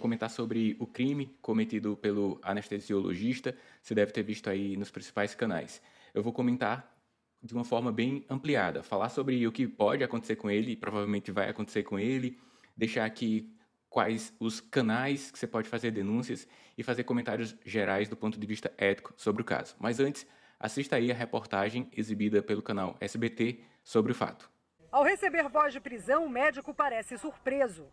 comentar sobre o crime cometido pelo anestesiologista, você deve ter visto aí nos principais canais. Eu vou comentar de uma forma bem ampliada, falar sobre o que pode acontecer com ele, provavelmente vai acontecer com ele, deixar aqui quais os canais que você pode fazer denúncias e fazer comentários gerais do ponto de vista ético sobre o caso. Mas antes, assista aí a reportagem exibida pelo canal SBT sobre o fato. Ao receber voz de prisão, o médico parece surpreso.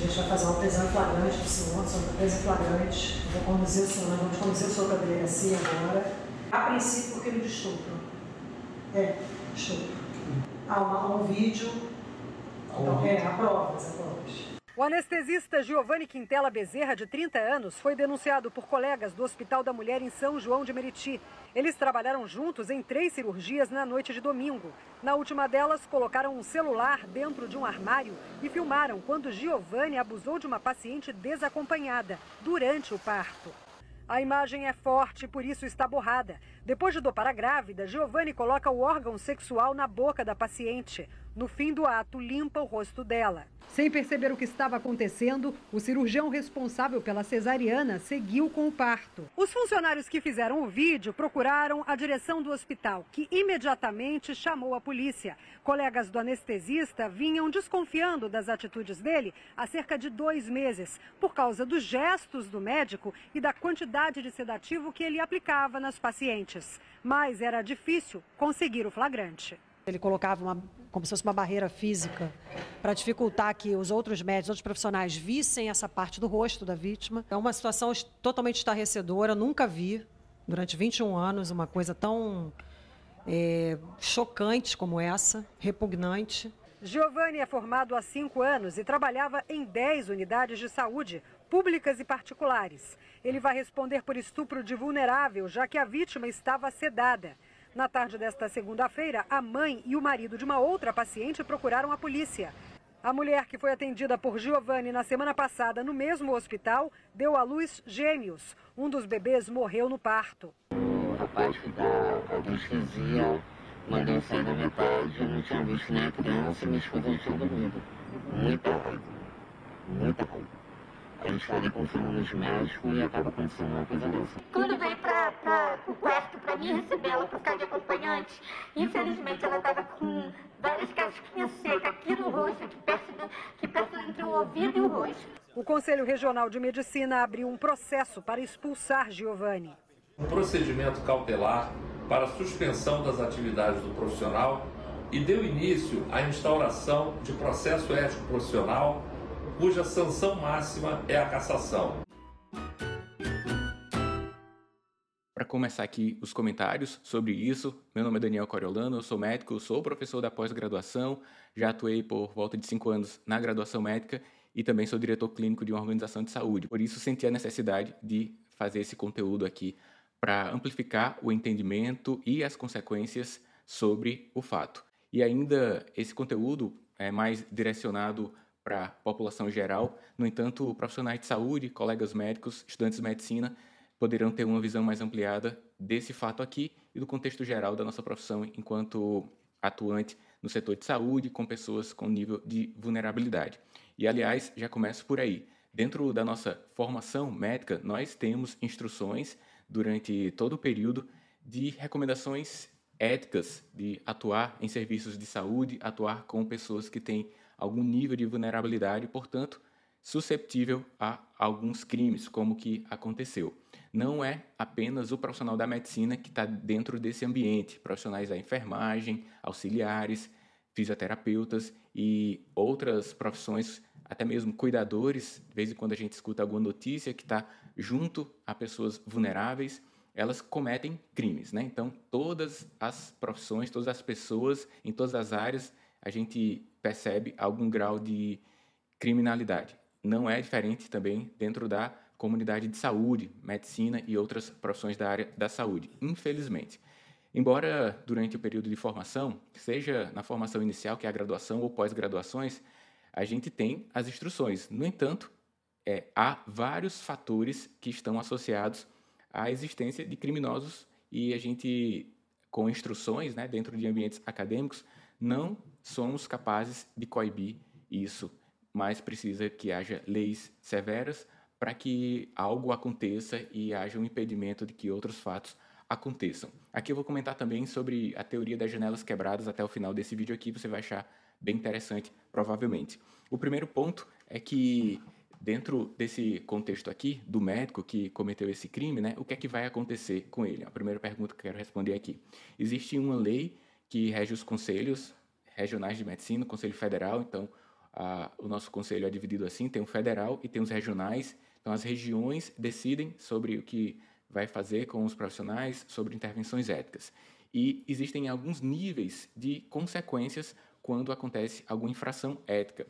A gente vai fazer uma prisão flagrante do senhor, sobre prisão flagrante. Vou conduzir o senhor, nós vamos conduzir o senhor para a delegacia agora. A princípio, por crime de estupro. É, estupro. Há, uma, há um vídeo. Então, é, há provas, há provas. O anestesista Giovanni Quintela Bezerra, de 30 anos, foi denunciado por colegas do Hospital da Mulher em São João de Meriti. Eles trabalharam juntos em três cirurgias na noite de domingo. Na última delas, colocaram um celular dentro de um armário e filmaram quando Giovanni abusou de uma paciente desacompanhada durante o parto. A imagem é forte, por isso está borrada. Depois de dopar a grávida, Giovanni coloca o órgão sexual na boca da paciente. No fim do ato, limpa o rosto dela. Sem perceber o que estava acontecendo, o cirurgião responsável pela cesariana seguiu com o parto. Os funcionários que fizeram o vídeo procuraram a direção do hospital, que imediatamente chamou a polícia. Colegas do anestesista vinham desconfiando das atitudes dele há cerca de dois meses, por causa dos gestos do médico e da quantidade de sedativo que ele aplicava nas pacientes. Mas era difícil conseguir o flagrante. Ele colocava uma, como se fosse uma barreira física para dificultar que os outros médicos, outros profissionais vissem essa parte do rosto da vítima. É uma situação totalmente estarrecedora, nunca vi durante 21 anos uma coisa tão é, chocante como essa, repugnante. Giovanni é formado há cinco anos e trabalhava em 10 unidades de saúde, públicas e particulares. Ele vai responder por estupro de vulnerável, já que a vítima estava sedada. Na tarde desta segunda-feira, a mãe e o marido de uma outra paciente procuraram a polícia. A mulher que foi atendida por Giovanni na semana passada no mesmo hospital deu à luz gêmeos. Um dos bebês morreu no parto. O rapaz que dá a anestesia mandou sair da metade, eu não tinha visto nem a criança, minha esposa tinha dormido. Muita raiva, muita raiva a gente fala com os médicos e acaba acontecendo uma coisa dessa. Quando pra, o quarto pra mim receber ela por ficar de acompanhante, infelizmente ela tava com várias casquinhas secas aqui no rosto, aqui perto, do, aqui perto entre o ouvido e o rosto. O Conselho Regional de Medicina abriu um processo para expulsar Giovanni. Um procedimento cautelar para suspensão das atividades do profissional e deu início à instauração de processo ético profissional cuja sanção máxima é a cassação. Começar aqui os comentários sobre isso, meu nome é Daniel Coriolano, eu sou médico, sou professor da pós-graduação, já atuei por volta de cinco anos na graduação médica e também sou diretor clínico de uma organização de saúde. Por isso, senti a necessidade de fazer esse conteúdo aqui para amplificar o entendimento e as consequências sobre o fato. E ainda esse conteúdo é mais direcionado para a população geral. No entanto, profissionais de saúde, colegas médicos, estudantes de medicina poderão ter uma visão mais ampliada desse fato aqui e do contexto geral da nossa profissão enquanto atuante no setor de saúde com pessoas com nível de vulnerabilidade. E aliás, já começo por aí. Dentro da nossa formação médica, nós temos instruções durante todo o período de recomendações éticas de atuar em serviços de saúde, atuar com pessoas que têm algum nível de vulnerabilidade, portanto, susceptível a alguns crimes, como que aconteceu. Não é apenas o profissional da medicina que está dentro desse ambiente, profissionais da enfermagem, auxiliares, fisioterapeutas e outras profissões, até mesmo cuidadores. De vez em quando a gente escuta alguma notícia que está junto a pessoas vulneráveis, elas cometem crimes, né? Então, todas as profissões, todas as pessoas, em todas as áreas, a gente percebe algum grau de criminalidade. Não é diferente também dentro da comunidade de saúde, medicina e outras profissões da área da saúde, infelizmente. Embora durante o período de formação, seja na formação inicial, que é a graduação ou pós-graduações, a gente tem as instruções. No entanto, é, há vários fatores que estão associados à existência de criminosos e a gente, com instruções né, dentro de ambientes acadêmicos, não somos capazes de coibir isso, mas precisa que haja leis severas para que algo aconteça e haja um impedimento de que outros fatos aconteçam. Aqui eu vou comentar também sobre a teoria das janelas quebradas até o final desse vídeo aqui, você vai achar bem interessante, provavelmente. O primeiro ponto é que dentro desse contexto aqui do médico que cometeu esse crime, né, o que é que vai acontecer com ele? A primeira pergunta que eu quero responder aqui. Existe uma lei que rege os conselhos regionais de medicina, o Conselho Federal, então a, o nosso conselho é dividido assim, tem o federal e tem os regionais. Então as regiões decidem sobre o que vai fazer com os profissionais sobre intervenções éticas. E existem alguns níveis de consequências quando acontece alguma infração ética.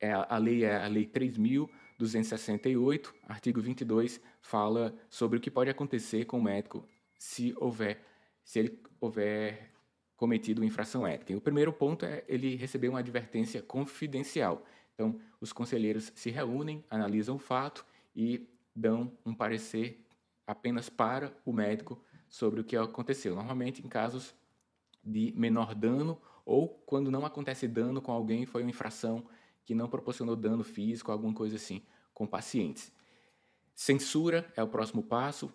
É, a lei é a Lei 3.268, artigo 22, fala sobre o que pode acontecer com o médico se houver, se ele houver cometido infração ética. E o primeiro ponto é ele receber uma advertência confidencial. Então, os conselheiros se reúnem, analisam o fato e dão um parecer apenas para o médico sobre o que aconteceu. Normalmente em casos de menor dano ou quando não acontece dano com alguém, foi uma infração que não proporcionou dano físico, alguma coisa assim, com pacientes. Censura é o próximo passo.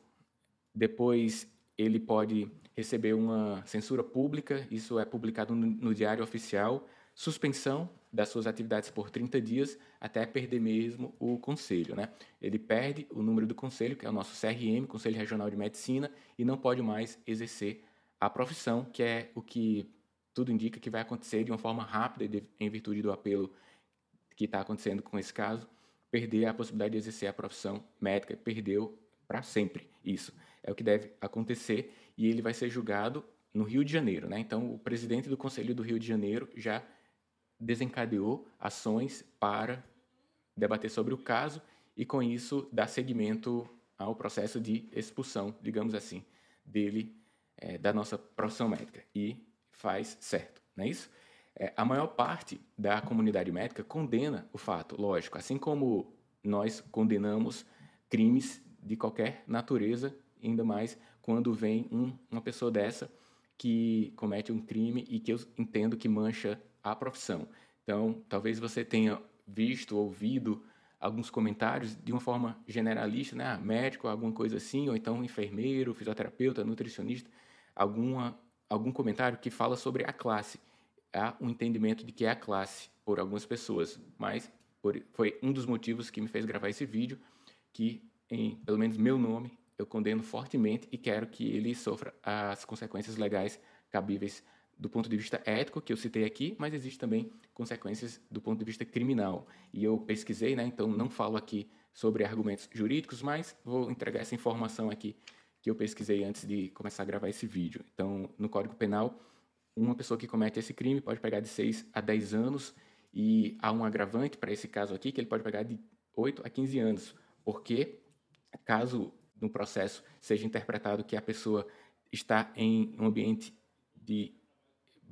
Depois ele pode receber uma censura pública, isso é publicado no, Diário Oficial. Suspensão das suas atividades por 30 dias até perder mesmo o conselho. Né? Ele perde o número do conselho, que é o nosso CRM, Conselho Regional de Medicina, e não pode mais exercer a profissão, que é o que tudo indica que vai acontecer de uma forma rápida, em virtude do apelo que está acontecendo com esse caso, perder a possibilidade de exercer a profissão médica, perdeu para sempre isso. É o que deve acontecer e ele vai ser julgado no Rio de Janeiro. Né? Então, o presidente do Conselho do Rio de Janeiro já desencadeou ações para debater sobre o caso e, com isso, dar seguimento ao processo de expulsão, digamos assim, dele é, da nossa profissão médica. E faz certo, não é isso? É, a maior parte da comunidade médica condena o fato, lógico, assim como nós condenamos crimes de qualquer natureza, ainda mais quando vem um, uma pessoa dessa que comete um crime e que eu entendo que mancha a profissão. Então, talvez você tenha visto, ouvido alguns comentários de uma forma generalista, né? Ah, médico, alguma coisa assim, ou então enfermeiro, fisioterapeuta, nutricionista, alguma, algum comentário que fala sobre a classe. Há um entendimento de que é a classe por algumas pessoas, mas por, foi um dos motivos que me fez gravar esse vídeo, que em pelo menos meu nome eu condeno fortemente e quero que ele sofra as consequências legais cabíveis do ponto de vista ético, que eu citei aqui, mas existe também consequências do ponto de vista criminal. E eu pesquisei, né, então não falo aqui sobre argumentos jurídicos, mas vou entregar essa informação aqui que eu pesquisei antes de começar a gravar esse vídeo. Então, no Código Penal, uma pessoa que comete esse crime pode pegar de 6 a 10 anos e há um agravante para esse caso aqui que ele pode pegar de 8 a 15 anos, porque caso no processo seja interpretado que a pessoa está em um ambiente de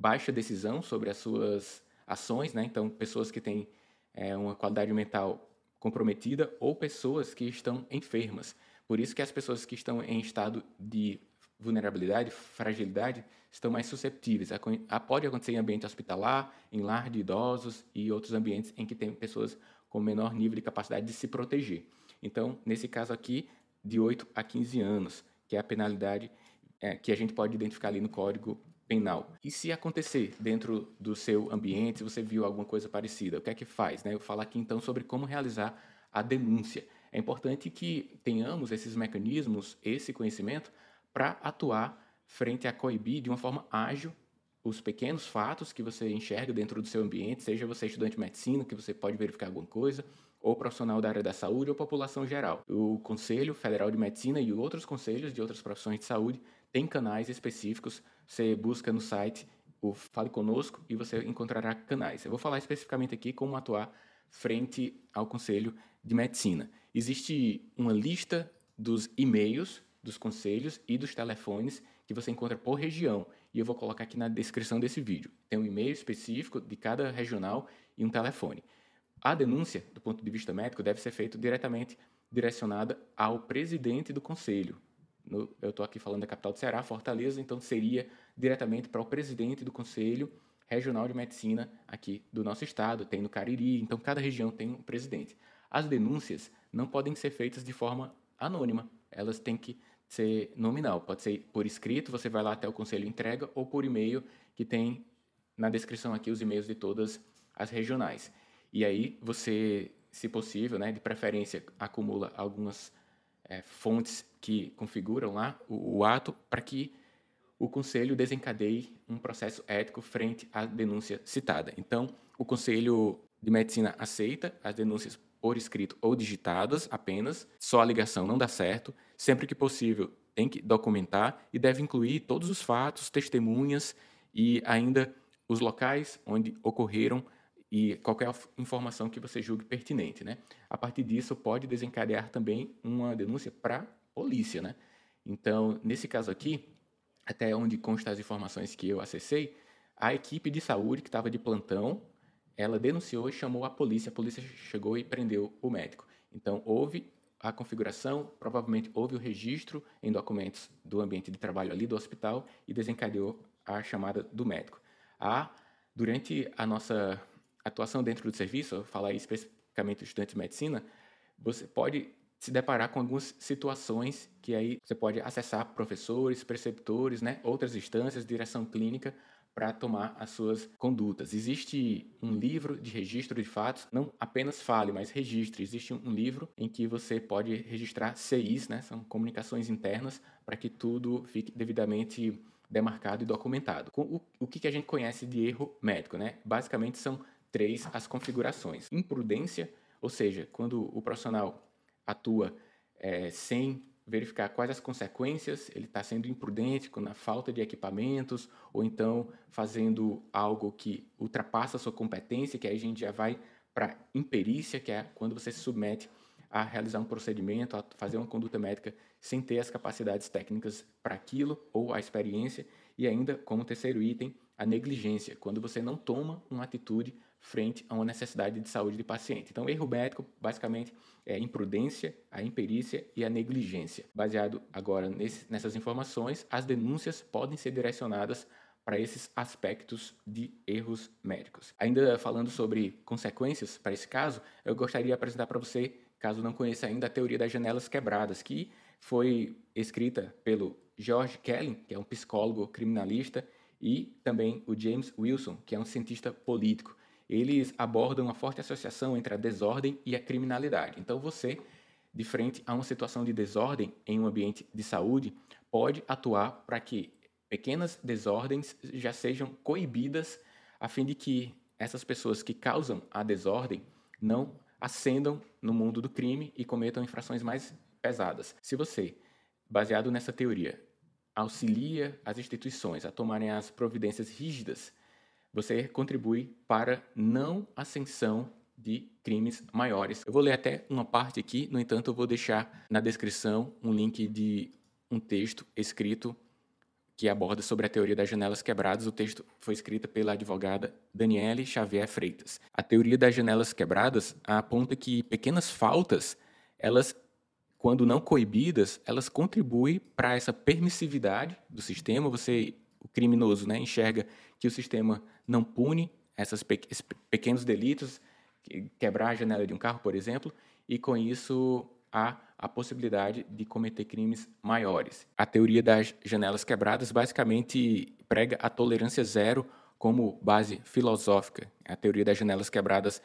baixa decisão sobre as suas ações, né? Então, pessoas que têm é, uma qualidade mental comprometida ou pessoas que estão enfermas. Por isso que as pessoas que estão em estado de vulnerabilidade, fragilidade, estão mais susceptíveis. A, pode acontecer em ambiente hospitalar, em lar de idosos e outros ambientes em que tem pessoas com menor nível de capacidade de se proteger. Então, nesse caso aqui, de 8 a 15 anos, que é a penalidade é, que a gente pode identificar ali no Código penal. E se acontecer dentro do seu ambiente, você viu alguma coisa parecida, o que é que faz? Né? Eu vou falar aqui então sobre como realizar a denúncia. É importante que tenhamos esses mecanismos, esse conhecimento, para atuar frente a coibir de uma forma ágil os pequenos fatos que você enxerga dentro do seu ambiente, seja você estudante de medicina, que você pode verificar alguma coisa, ou profissional da área da saúde ou população geral. O Conselho Federal de Medicina e outros conselhos de outras profissões de saúde têm canais específicos você busca no site o Fale Conosco e você encontrará canais. Eu vou falar especificamente aqui como atuar frente ao Conselho de Medicina. Existe uma lista dos e-mails dos conselhos e dos telefones que você encontra por região. E eu vou colocar aqui na descrição desse vídeo. Tem um e-mail específico de cada regional e um telefone. A denúncia, do ponto de vista médico, deve ser feita diretamente direcionada ao presidente do conselho, no, eu estou aqui falando da capital do Ceará, Fortaleza, então seria diretamente para o presidente do Conselho Regional de Medicina aqui do nosso estado, tem no Cariri, então cada região tem um presidente. As denúncias não podem ser feitas de forma anônima. Elas têm que ser nominal. Pode ser por escrito, você vai lá até o conselho entrega, ou por e-mail, que tem na descrição aqui os e-mails de todas as regionais. E aí você, se possível, né, de preferência, acumula algumas é, fontes que configuram lá o, o ato para que o conselho desencadeie um processo ético frente à denúncia citada. Então, o conselho de medicina aceita as denúncias por escrito ou digitadas apenas, só a ligação não dá certo. Sempre que possível, tem que documentar e deve incluir todos os fatos, testemunhas e ainda os locais onde ocorreram e qualquer informação que você julgue pertinente, né? A partir disso pode desencadear também uma denúncia para a polícia, né? Então, nesse caso aqui, até onde constam as informações que eu acessei, a equipe de saúde que estava de plantão, ela denunciou e chamou a polícia, a polícia chegou e prendeu o médico. Então, houve a configuração, provavelmente houve o registro em documentos do ambiente de trabalho ali do hospital e desencadeou a chamada do médico. A, durante a nossa atuação dentro do serviço, falar especificamente do estudante de medicina, você pode se deparar com algumas situações que aí você pode acessar professores, preceptores, né, outras instâncias, direção clínica para tomar as suas condutas. Existe um livro de registro de fatos, não apenas fale, mas registre. Existe um livro em que você pode registrar CIs, né, são comunicações internas, para que tudo fique devidamente demarcado e documentado. O, o que, que a gente conhece de erro médico, né? Basicamente são três as configurações. Imprudência, ou seja, quando o profissional atua é, sem verificar quais as consequências, ele está sendo imprudente com a falta de equipamentos, ou então fazendo algo que ultrapassa a sua competência, que aí a gente já vai para imperícia, que é quando você se submete a realizar um procedimento, a fazer uma conduta médica sem ter as capacidades técnicas para aquilo ou a experiência, e ainda como terceiro item, a negligência, quando você não toma uma atitude frente a uma necessidade de saúde de paciente. Então, erro médico, basicamente, é a imprudência, a imperícia e a negligência. Baseado agora nesse, nessas informações, as denúncias podem ser direcionadas para esses aspectos de erros médicos. Ainda falando sobre consequências para esse caso, eu gostaria de apresentar para você, caso não conheça ainda, a teoria das janelas quebradas, que foi escrita pelo George Kelly, que é um psicólogo criminalista, e também o James Wilson, que é um cientista político eles abordam uma forte associação entre a desordem e a criminalidade. Então, você, de frente a uma situação de desordem em um ambiente de saúde, pode atuar para que pequenas desordens já sejam coibidas, a fim de que essas pessoas que causam a desordem não ascendam no mundo do crime e cometam infrações mais pesadas. Se você, baseado nessa teoria, auxilia as instituições a tomarem as providências rígidas você contribui para não ascensão de crimes maiores. Eu vou ler até uma parte aqui, no entanto, eu vou deixar na descrição um link de um texto escrito que aborda sobre a teoria das janelas quebradas. O texto foi escrito pela advogada Daniele Xavier Freitas. A teoria das janelas quebradas aponta que pequenas faltas, elas quando não coibidas, elas contribuem para essa permissividade do sistema. Você, o criminoso, né, enxerga que o sistema não pune essas pe esses pequenos delitos, quebrar a janela de um carro, por exemplo, e com isso há a possibilidade de cometer crimes maiores. A teoria das janelas quebradas basicamente prega a tolerância zero como base filosófica. A teoria das janelas quebradas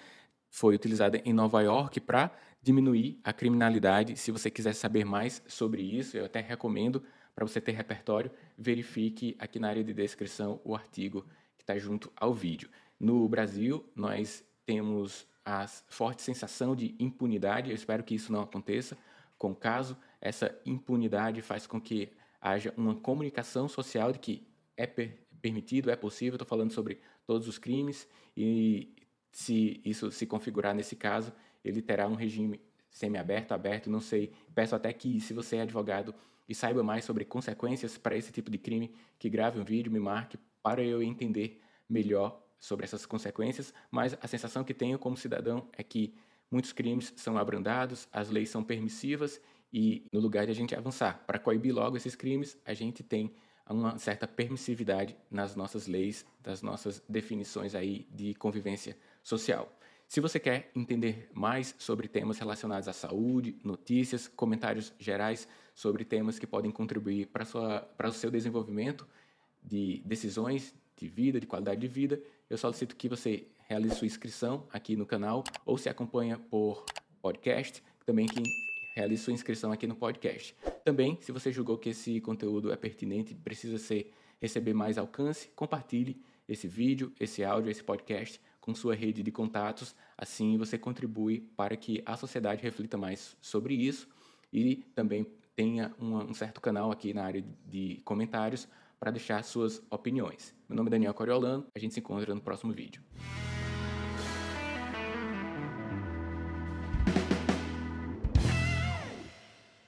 foi utilizada em Nova York para diminuir a criminalidade. Se você quiser saber mais sobre isso, eu até recomendo para você ter repertório, verifique aqui na área de descrição o artigo que está junto ao vídeo. No Brasil, nós temos a forte sensação de impunidade, eu espero que isso não aconteça com o caso. Essa impunidade faz com que haja uma comunicação social de que é per permitido, é possível, estou falando sobre todos os crimes, e se isso se configurar nesse caso, ele terá um regime semi-aberto, aberto, não sei. Peço até que, se você é advogado, e saiba mais sobre consequências para esse tipo de crime, que grave um vídeo, me marque para eu entender melhor sobre essas consequências, mas a sensação que tenho como cidadão é que muitos crimes são abrandados, as leis são permissivas e no lugar de a gente avançar para coibir logo esses crimes, a gente tem uma certa permissividade nas nossas leis, das nossas definições aí de convivência social. Se você quer entender mais sobre temas relacionados à saúde, notícias, comentários gerais sobre temas que podem contribuir para, o seu desenvolvimento de decisões de vida, de qualidade de vida, eu solicito que você realize sua inscrição aqui no canal ou se acompanha por podcast, também que realize sua inscrição aqui no podcast. Também, se você julgou que esse conteúdo é pertinente e precisa ser, receber mais alcance, compartilhe esse vídeo, esse áudio, esse podcast com sua rede de contatos. Assim você contribui para que a sociedade reflita mais sobre isso e também tenha uma, um certo canal aqui na área de comentários para deixar suas opiniões. Meu nome é Daniel Coriolano, a gente se encontra no próximo vídeo.